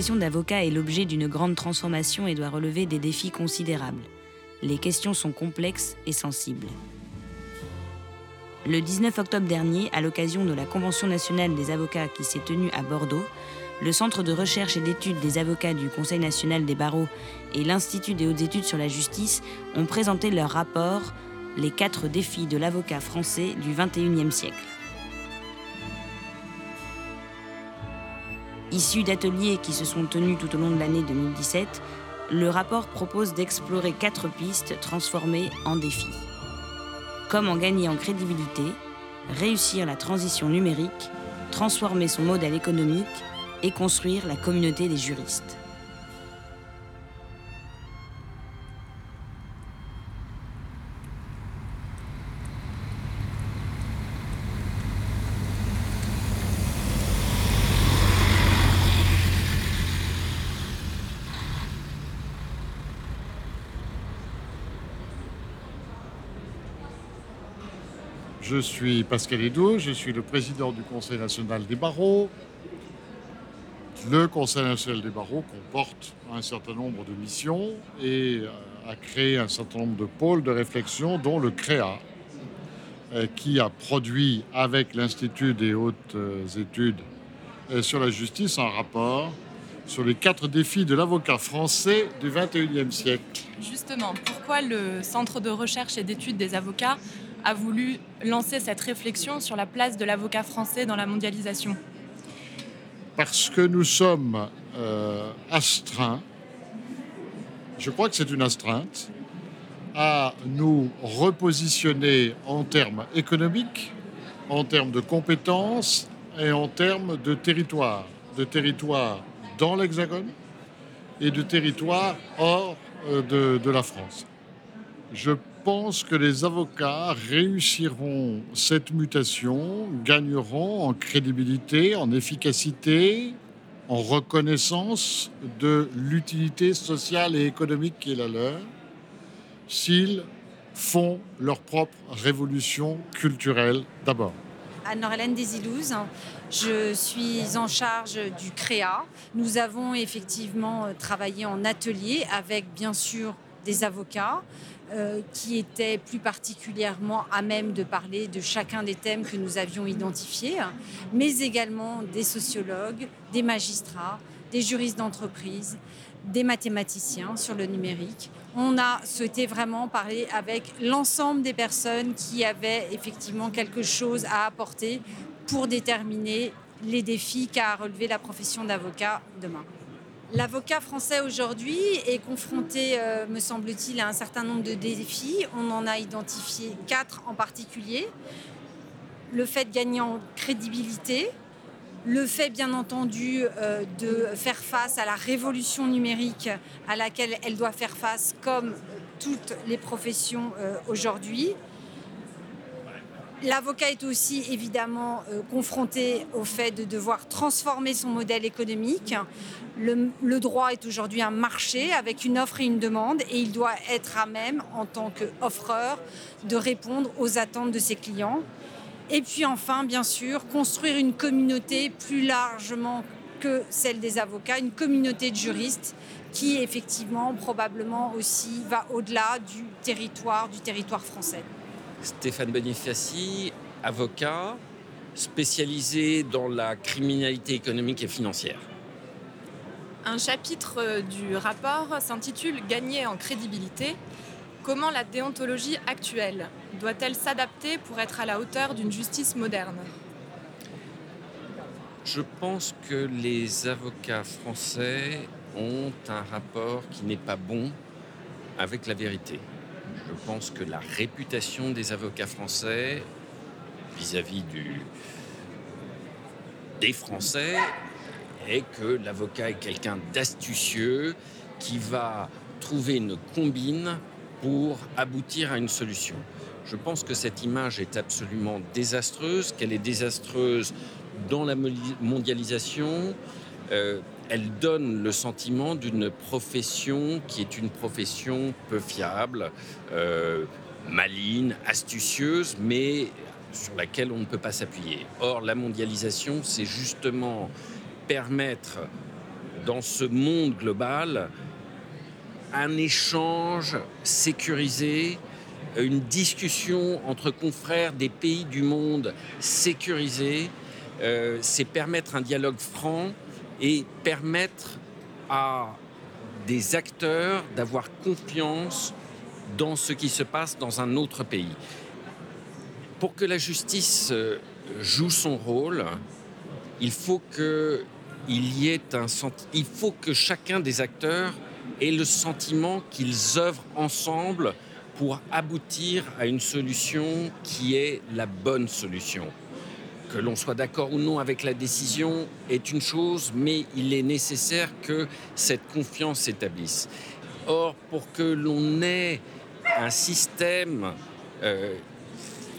profession d'avocat est l'objet d'une grande transformation et doit relever des défis considérables. Les questions sont complexes et sensibles. Le 19 octobre dernier, à l'occasion de la Convention nationale des avocats qui s'est tenue à Bordeaux, le Centre de recherche et d'études des avocats du Conseil national des barreaux et l'Institut des hautes études sur la justice ont présenté leur rapport Les quatre défis de l'avocat français du XXIe siècle. Issu d'ateliers qui se sont tenus tout au long de l'année 2017, le rapport propose d'explorer quatre pistes transformées en défis. Comment gagner en crédibilité, réussir la transition numérique, transformer son modèle économique et construire la communauté des juristes. Je suis Pascal Edou, je suis le président du Conseil national des barreaux. Le Conseil national des barreaux comporte un certain nombre de missions et euh, a créé un certain nombre de pôles de réflexion, dont le CREA, euh, qui a produit avec l'Institut des hautes euh, études sur la justice un rapport sur les quatre défis de l'avocat français du XXIe siècle. Justement, pourquoi le Centre de recherche et d'études des avocats a voulu lancer cette réflexion sur la place de l'avocat français dans la mondialisation Parce que nous sommes euh, astreints, je crois que c'est une astreinte, à nous repositionner en termes économiques, en termes de compétences et en termes de territoire, de territoire dans l'Hexagone et de territoire hors euh, de, de la France. Je pense que les avocats réussiront cette mutation, gagneront en crédibilité, en efficacité, en reconnaissance de l'utilité sociale et économique qui est la leur, s'ils font leur propre révolution culturelle d'abord. Anne-Laurelène Desilouz, je suis en charge du CREA. Nous avons effectivement travaillé en atelier avec bien sûr des avocats, euh, qui étaient plus particulièrement à même de parler de chacun des thèmes que nous avions identifiés, mais également des sociologues, des magistrats, des juristes d'entreprise, des mathématiciens sur le numérique. On a souhaité vraiment parler avec l'ensemble des personnes qui avaient effectivement quelque chose à apporter pour déterminer les défis qu'a relevé la profession d'avocat demain. L'avocat français aujourd'hui est confronté, euh, me semble-t-il, à un certain nombre de défis. On en a identifié quatre en particulier. Le fait de gagner en crédibilité, le fait bien entendu euh, de faire face à la révolution numérique à laquelle elle doit faire face comme toutes les professions euh, aujourd'hui, L'avocat est aussi évidemment confronté au fait de devoir transformer son modèle économique. Le, droit est aujourd'hui un marché avec une offre et une demande et il doit être à même, en tant qu'offreur, de répondre aux attentes de ses clients. Et puis enfin, bien sûr, construire une communauté plus largement que celle des avocats, une communauté de juristes qui effectivement probablement aussi va au-delà du territoire, du territoire français. Stéphane Bonifaci, avocat spécialisé dans la criminalité économique et financière. Un chapitre du rapport s'intitule Gagner en crédibilité. Comment la déontologie actuelle doit-elle s'adapter pour être à la hauteur d'une justice moderne? Je pense que les avocats français ont un rapport qui n'est pas bon avec la vérité. Je pense que la réputation des avocats français vis-à-vis des Français est que l'avocat est quelqu'un d'astucieux qui va trouver une combine pour aboutir à une solution. Je pense que cette image est absolument désastreuse, qu'elle est désastreuse dans la mondialisation, euh, elle donne le sentiment d'une profession qui est une profession peu fiable, euh, maligne, astucieuse, mais sur laquelle on ne peut pas s'appuyer. Or, la mondialisation, c'est justement permettre dans ce monde global un échange sécurisé, une discussion entre confrères des pays du monde sécurisés, euh, c'est permettre un dialogue franc et permettre à des acteurs d'avoir confiance dans ce qui se passe dans un autre pays. Pour que la justice euh, joue son rôle, il faut que il faut que chacun des acteurs ait le sentiment qu'ils œuvrent ensemble pour aboutir à une solution qui est la bonne solution. Que l'on soit d'accord ou non avec la décision est une chose, mais il est nécessaire que cette confiance s'établisse. Or, pour que l'on ait un système euh,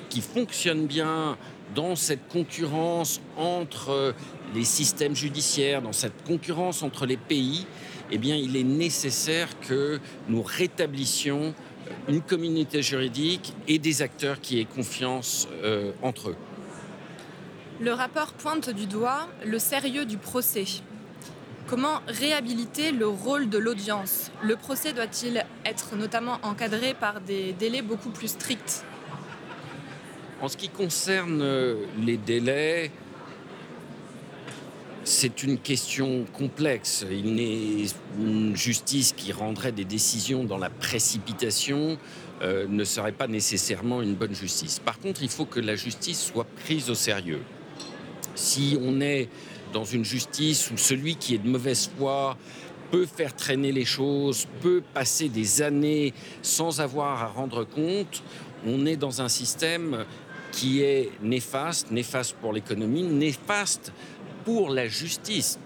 qui fonctionne bien dans cette concurrence entre les systèmes judiciaires, dans cette concurrence entre les pays, eh bien, il est nécessaire que nous rétablissions une communauté juridique et des acteurs qui aient confiance euh, entre eux. Le rapport pointe du doigt le sérieux du procès. Comment réhabiliter le rôle de l'audience? Le procès doit-il être notamment encadré par des délais beaucoup plus stricts? En ce qui concerne euh, les délais, c'est une question complexe. Une justice qui rendrait des décisions dans la précipitation euh, ne serait pas nécessairement une bonne justice. Par contre, il faut que la justice soit prise au sérieux. Si on est dans une justice où celui qui est de mauvaise foi peut faire traîner les choses, peut passer des années sans avoir à rendre compte, on est dans un système qui est néfaste, néfaste pour l'économie, néfaste pour la justice,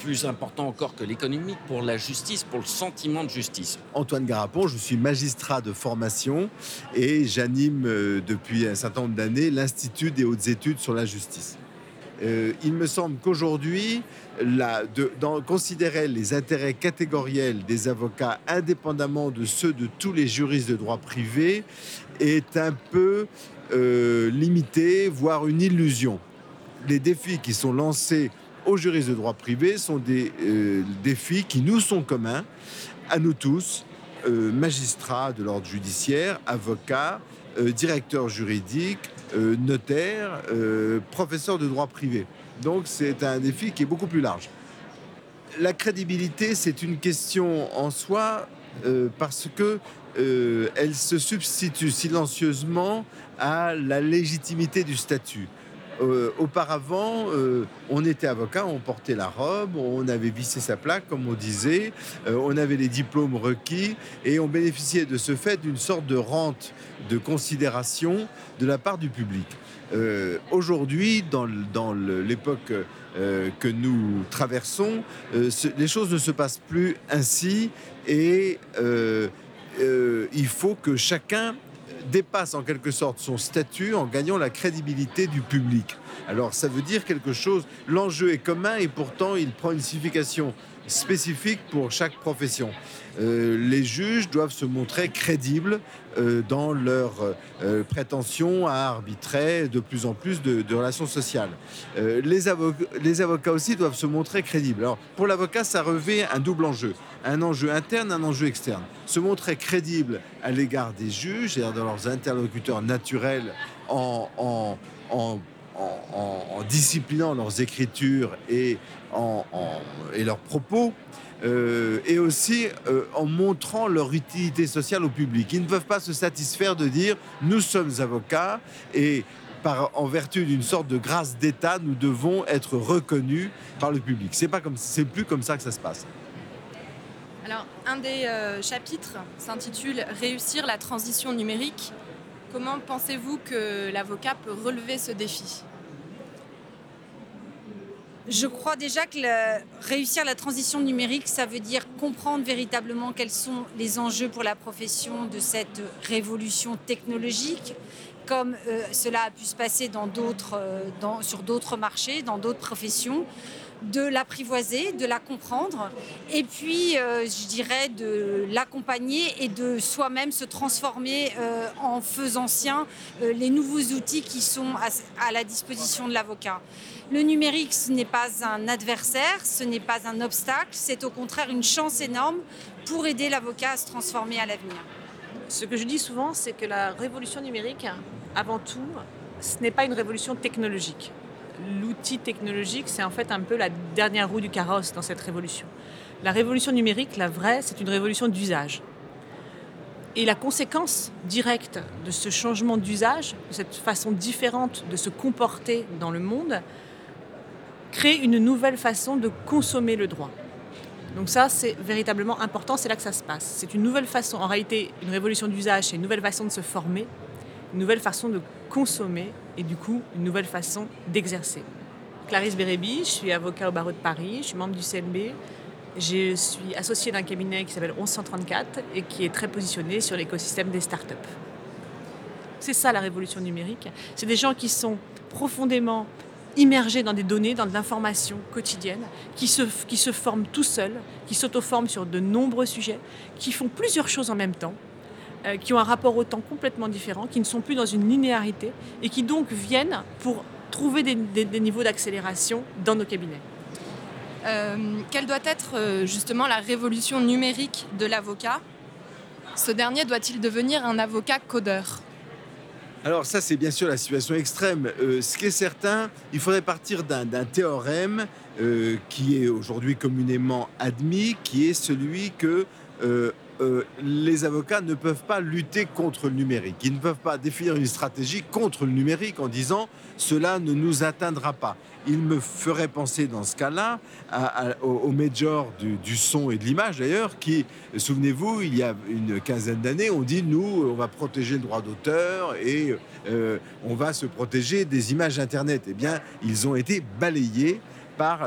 plus important encore que l'économie, pour la justice, pour le sentiment de justice. Antoine Garapon, je suis magistrat de formation et j'anime euh, depuis un certain nombre d'années l'Institut des hautes études sur la justice. Euh, il me semble qu'aujourd'hui, considérer les intérêts catégoriels des avocats indépendamment de ceux de tous les juristes de droit privé est un peu euh, limité, voire une illusion les défis qui sont lancés aux juristes de droit privé sont des euh, défis qui nous sont communs, à nous tous, euh, magistrats de l'ordre judiciaire, avocats, euh, directeurs juridiques, notaires, professeurs de droit privé. Donc c'est un défi qui est beaucoup plus large. La crédibilité, c'est une question en soi parce que elle se substitue silencieusement à la légitimité du statut. Euh, auparavant, euh, on était avocat, on portait la robe, on avait vissé sa plaque, comme on disait, euh, on avait les diplômes requis et on bénéficiait de ce fait d'une sorte de rente de considération de la part du public. Aujourd'hui, dans, dans l'époque que nous traversons, les choses ne se passent plus ainsi et il faut que chacun dépasse en quelque sorte son statut en gagnant la crédibilité du public. Alors ça veut dire quelque chose, l'enjeu est commun et pourtant il prend une signification spécifique pour chaque profession. Euh, les juges doivent se montrer crédibles euh, dans leur euh, prétention à arbitrer de plus en plus de, relations sociales. Les, les, avocats aussi doivent se montrer crédibles. Alors, pour l'avocat, ça revêt un double enjeu. Un enjeu interne, un enjeu externe. Se montrer crédible à l'égard des juges, et dans leurs interlocuteurs naturels en, en, en en, disciplinant leurs écritures et, leurs propos, euh, et aussi euh, en montrant leur utilité sociale au public. Ils ne peuvent pas se satisfaire de dire nous sommes avocats et par, en vertu d'une sorte de grâce d'État, nous devons être reconnus par le public. C'est pas comme, c'est plus comme ça que ça se passe. Alors, un des euh, chapitres s'intitule Réussir la transition numérique. Comment pensez-vous que l'avocat peut relever ce défi? Je crois déjà que réussir la transition numérique, ça veut dire comprendre véritablement quels sont les enjeux pour la profession de cette révolution technologique, comme euh, cela a pu se passer euh, sur d'autres marchés, dans d'autres professions. De l'apprivoiser, de la comprendre, et puis, euh, je dirais, de l'accompagner et de soi-même se transformer euh, en faisant sien euh, les nouveaux outils qui sont à, à la disposition de l'avocat. Le numérique, ce n'est pas un adversaire, ce n'est pas un obstacle, c'est au contraire une chance énorme pour aider l'avocat à se transformer à l'avenir. Ce que je dis souvent, c'est que la révolution numérique, avant tout, ce n'est pas une révolution technologique l'outil technologique, c'est en fait un peu la dernière roue du carrosse dans cette révolution. La révolution numérique, la vraie, c'est une révolution d'usage. Et la conséquence directe de ce changement d'usage, de cette façon différente de se comporter dans le monde, crée une nouvelle façon de consommer le droit. Donc ça, c'est véritablement important, c'est là que ça se passe. C'est une nouvelle façon, en réalité, une révolution d'usage, c'est une nouvelle façon de se former, une nouvelle façon de consommer et du coup une nouvelle façon d'exercer. Clarisse Bérébi, je suis avocat au barreau de Paris, je suis membre du CNB. Je suis associée d'un cabinet qui s'appelle 1134 et qui est très positionné sur l'écosystème des startups. C'est ça la révolution numérique. C'est des gens qui sont profondément immergés dans des données, dans de l'information quotidienne, qui se, qui se forment tout seuls, qui s'auto-forment sur de nombreux sujets, qui font plusieurs choses en même temps, euh, qui ont un rapport au temps complètement différent, qui ne sont plus dans une linéarité et qui donc viennent pour trouver des, niveaux d'accélération dans nos cabinets. Euh, quelle doit être euh, justement la révolution numérique de l'avocat? Ce dernier doit-il devenir un avocat codeur? Alors ça, c'est bien sûr la situation extrême. ce qui est certain, il faudrait partir d'un théorème qui est aujourd'hui communément admis, qui est celui que euh, les avocats ne peuvent pas lutter contre le numérique. Ils ne peuvent pas définir une stratégie contre le numérique en disant cela ne nous atteindra pas. Il me ferait penser dans ce cas-là au, major du, son et de l'image d'ailleurs, qui, souvenez-vous, il y a une quinzaine d'années, on dit nous, on va protéger le droit d'auteur et euh, on va se protéger des images Internet. Eh bien, ils ont été balayés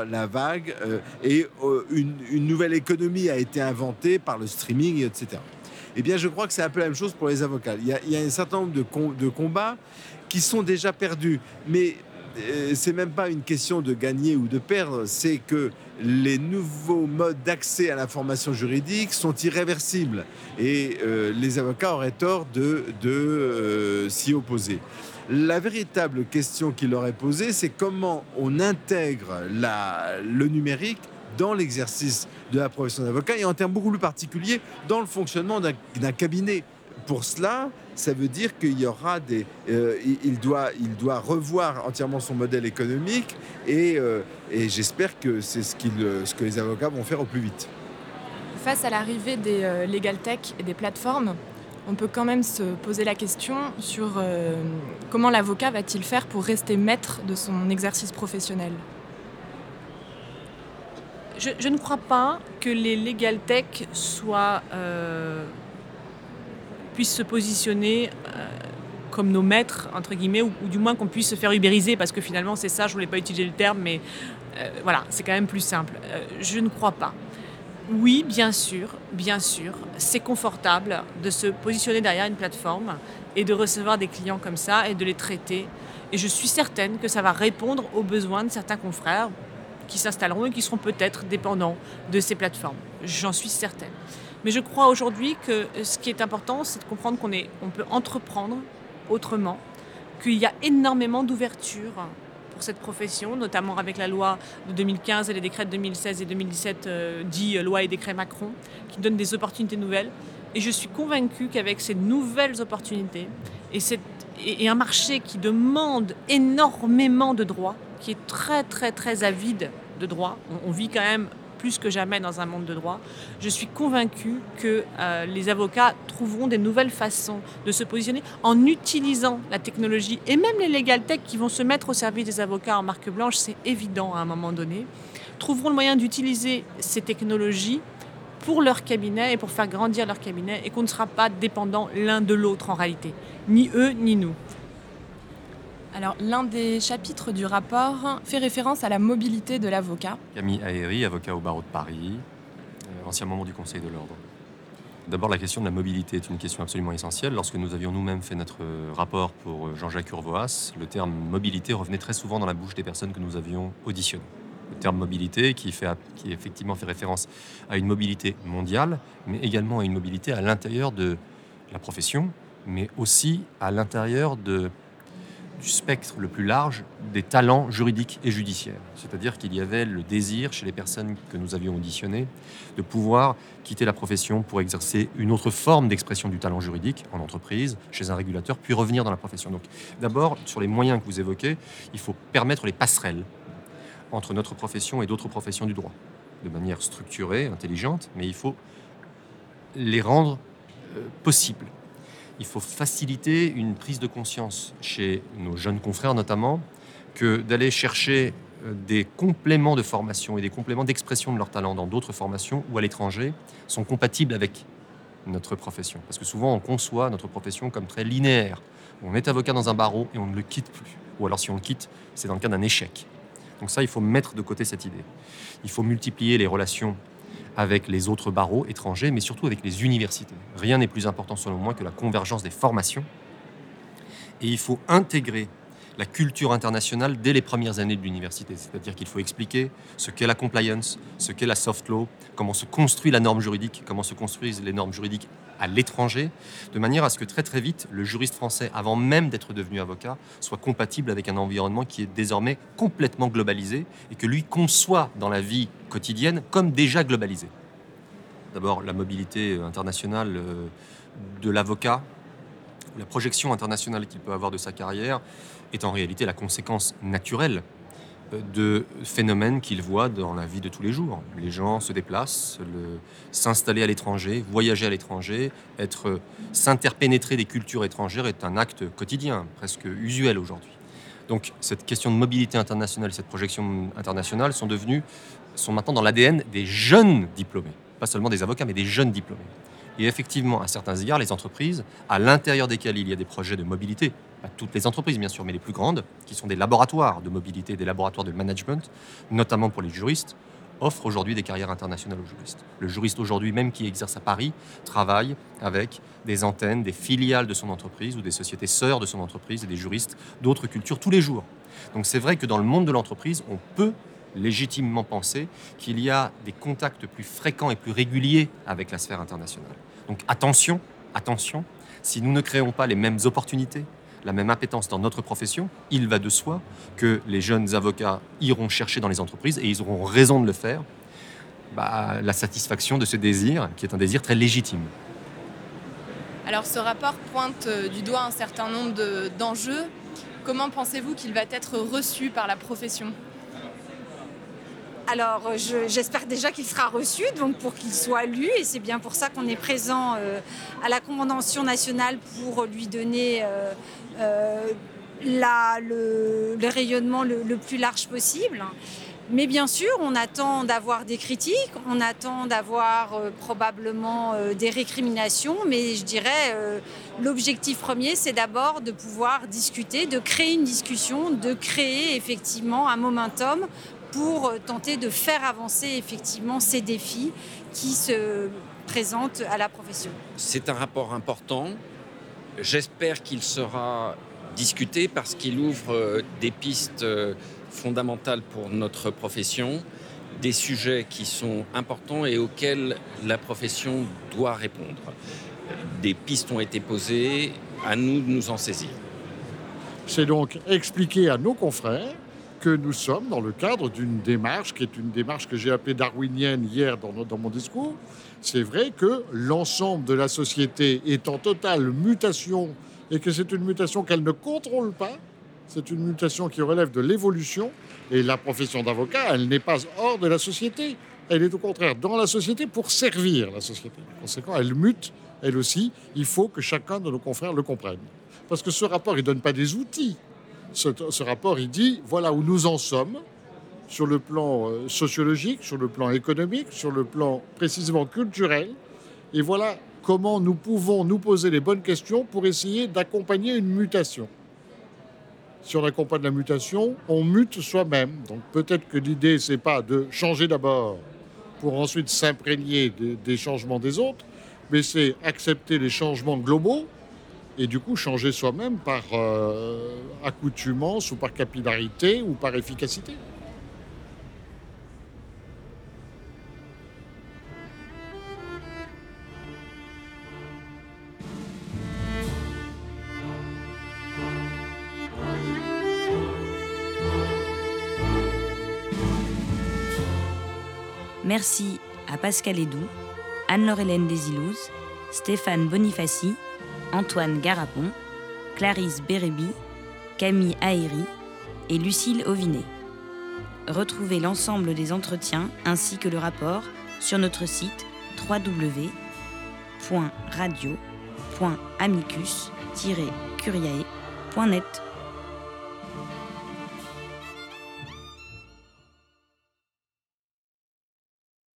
la vague euh, et euh, une, nouvelle économie a été inventée par le streaming, etc. Eh bien, je crois que c'est un peu la même chose pour les avocats. Il y a, un certain nombre de, combats qui sont déjà perdus, mais euh, c'est même pas une question de gagner ou de perdre, c'est que les nouveaux modes d'accès à l'information juridique sont irréversibles et les avocats auraient tort de s'y opposer. La véritable question qu'il aurait posée, c'est comment on intègre le numérique dans l'exercice de la profession d'avocat et en termes beaucoup plus particuliers dans le fonctionnement d'un cabinet. Pour cela, ça veut dire qu'il y aura des, euh, il, doit, il doit revoir entièrement son modèle économique et, euh, j'espère que c'est ce, que les avocats vont faire au plus vite. Face à l'arrivée des euh, legal tech et des plateformes, on peut quand même se poser la question sur euh, comment l'avocat va-t-il faire pour rester maître de son exercice professionnel? Je, ne crois pas que les legal tech soient, euh, puissent se positionner euh, comme nos maîtres, entre guillemets, ou, du moins qu'on puisse se faire ubériser, parce que finalement c'est ça, je ne voulais pas utiliser le terme, mais voilà, c'est quand même plus simple. je ne crois pas. Oui, bien sûr, bien sûr, c'est confortable de se positionner derrière une plateforme et de recevoir des clients comme ça et de les traiter. Et je suis certaine que ça va répondre aux besoins de certains confrères qui s'installeront et qui seront peut-être dépendants de ces plateformes. J'en suis certaine. Mais je crois aujourd'hui que ce qui est important, c'est de comprendre qu'on on peut entreprendre autrement, qu'il y a énormément d'ouverture pour cette profession, notamment avec la loi de 2015 et les décrets de 2016 et 2017 euh, dits loi et décrets Macron, qui donnent des opportunités nouvelles. Et je suis convaincue qu'avec ces nouvelles opportunités et, un marché qui demande énormément de droits, qui est très très très avide de droits, on vit quand même plus que jamais dans un monde de droit. Je suis convaincue que euh, les avocats trouveront des nouvelles façons de se positionner en utilisant la technologie et même les legal tech qui vont se mettre au service des avocats en marque blanche, c'est évident à un moment donné, trouveront le moyen d'utiliser ces technologies pour leur cabinet et pour faire grandir leur cabinet et qu'on ne sera pas dépendant l'un de l'autre en réalité, ni eux ni nous. Alors, l'un des chapitres du rapport fait référence à la mobilité de l'avocat. Camille Aéry, avocat au barreau de Paris, euh, ancien membre du Conseil de l'Ordre. D'abord, la question de la mobilité est une question absolument essentielle. Lorsque nous avions nous-mêmes fait notre rapport pour Jean-Jacques Urvoas, le terme mobilité revenait très souvent dans la bouche des personnes que nous avions auditionnées. le terme mobilité qui, fait, qui effectivement fait référence à une mobilité mondiale, mais également à une mobilité à l'intérieur de la profession, mais aussi à l'intérieur de, du spectre le plus large des talents juridiques et judiciaires. C'est-à-dire qu'il y avait le désir chez les personnes que nous avions auditionnées de pouvoir quitter la profession pour exercer une autre forme d'expression du talent juridique en entreprise, chez un régulateur, puis revenir dans la profession. Donc d'abord, sur les moyens que vous évoquez, il faut permettre les passerelles entre notre profession et d'autres professions du droit, de manière structurée, intelligente, mais il faut les rendre euh, possibles il faut faciliter une prise de conscience chez nos jeunes confrères notamment que d'aller chercher euh, des compléments de formation et des compléments d'expression de leur talent dans d'autres formations ou à l'étranger sont compatibles avec notre profession. Parce que souvent on conçoit notre profession comme très linéaire. On est avocat dans un barreau et on ne le quitte plus. Ou alors si on le quitte, c'est dans le cas d'un échec. Donc ça, il faut mettre de côté cette idée. Il faut multiplier les relations avec les autres barreaux étrangers, mais surtout avec les universités. Rien n'est plus important selon moi que la convergence des formations. Et il faut intégrer la culture internationale dès les premières années de l'université. C'est-à-dire qu'il faut expliquer ce qu'est la compliance, ce qu'est la soft law, comment se construit la norme juridique, comment se construisent les normes juridiques à l'étranger, de manière à ce que très très vite, le juriste français, avant même d'être devenu avocat, soit compatible avec un environnement qui est désormais complètement globalisé et que lui conçoit dans la vie quotidienne comme déjà globalisé. D'abord, la mobilité internationale euh, de l'avocat, la projection internationale qu'il peut avoir de sa carrière, est en réalité la conséquence naturelle euh, de phénomènes qu'il voit dans la vie de tous les jours. Les gens se déplacent, s'installer à l'étranger, voyager à l'étranger, être s'interpénétrer des cultures étrangères est un acte quotidien, presque usuel aujourd'hui. Donc cette question de mobilité internationale, cette projection internationale sont devenues, sont maintenant dans l'ADN des jeunes diplômés, pas seulement des avocats, mais des jeunes diplômés. Et effectivement, à certains égards, les entreprises, à l'intérieur desquelles il y a des projets de mobilité, pas toutes les entreprises bien sûr, mais les plus grandes, qui sont des laboratoires de mobilité, des laboratoires de management, notamment pour les juristes, offrent aujourd'hui des carrières internationales aux juristes. Le juriste aujourd'hui même qui exerce à Paris travaille avec des antennes, des filiales de son entreprise ou des sociétés sœurs de son entreprise et des juristes d'autres cultures tous les jours. Donc c'est vrai que dans le monde de l'entreprise, on peut légitimement penser qu'il y a des contacts plus fréquents et plus réguliers avec la sphère internationale. Donc attention, attention, si nous ne créons pas les mêmes opportunités, la même appétence dans notre profession, il va de soi que les jeunes avocats iront chercher dans les entreprises, et ils auront raison de le faire, bah, la satisfaction de ce désir, qui est un désir très légitime. Alors ce rapport pointe euh, du doigt un certain nombre d'enjeux. Comment pensez-vous qu'il va être reçu par la profession? Alors, euh, j'espère déjà qu'il sera reçu, donc pour qu'il soit lu, et c'est bien pour ça qu'on est présent euh, à la Convention nationale pour lui donner euh, le, rayonnement le, plus large possible. Mais bien sûr, on attend d'avoir des critiques, on attend d'avoir probablement des récriminations, mais je dirais l'objectif premier, c'est d'abord de pouvoir discuter, de créer une discussion, de créer effectivement un momentum pour tenter de faire avancer effectivement ces défis qui se présentent à la profession. C'est un rapport important. J'espère qu'il sera discuté parce qu'il ouvre euh, des pistes euh, fondamentales pour notre profession, des sujets qui sont importants et auxquels la profession doit répondre. Des pistes ont été posées, à nous de nous en saisir. C'est donc expliquer à nos confrères que nous sommes dans le cadre d'une démarche qui est une démarche que j'ai appelée darwinienne hier dans, mon discours. C'est vrai que l'ensemble de la société est en totale mutation et que c'est une mutation qu'elle ne contrôle pas. C'est une mutation qui relève de l'évolution. Et la profession d'avocat, elle n'est pas hors de la société. Elle est au contraire dans la société pour servir la société. Par conséquent, elle mute, elle aussi. Il faut que chacun de nos confrères le comprenne. Parce que ce rapport, il ne donne pas des outils ce, rapport, il dit voilà où nous en sommes sur le plan euh, sociologique, sur le plan économique, sur le plan précisément culturel. Et voilà comment nous pouvons nous poser les bonnes questions pour essayer d'accompagner une mutation. Si on accompagne la mutation, on mute soi-même. Donc peut-être que l'idée, c'est pas de changer d'abord pour ensuite s'imprégner des changements des autres, mais c'est accepter les changements globaux et du coup changer soi-même par euh, accoutumance ou par capillarité ou par efficacité. Merci à Pascal Hédoux, Anne-Laure-Hélène Desilouz, Stéphane Bonifaci Antoine Garapon, Clarisse Bérébi, Camille Aéry et Lucille Ovinet. Retrouvez l'ensemble des entretiens ainsi que le rapport sur notre site www.radio.amicus-curiae.net.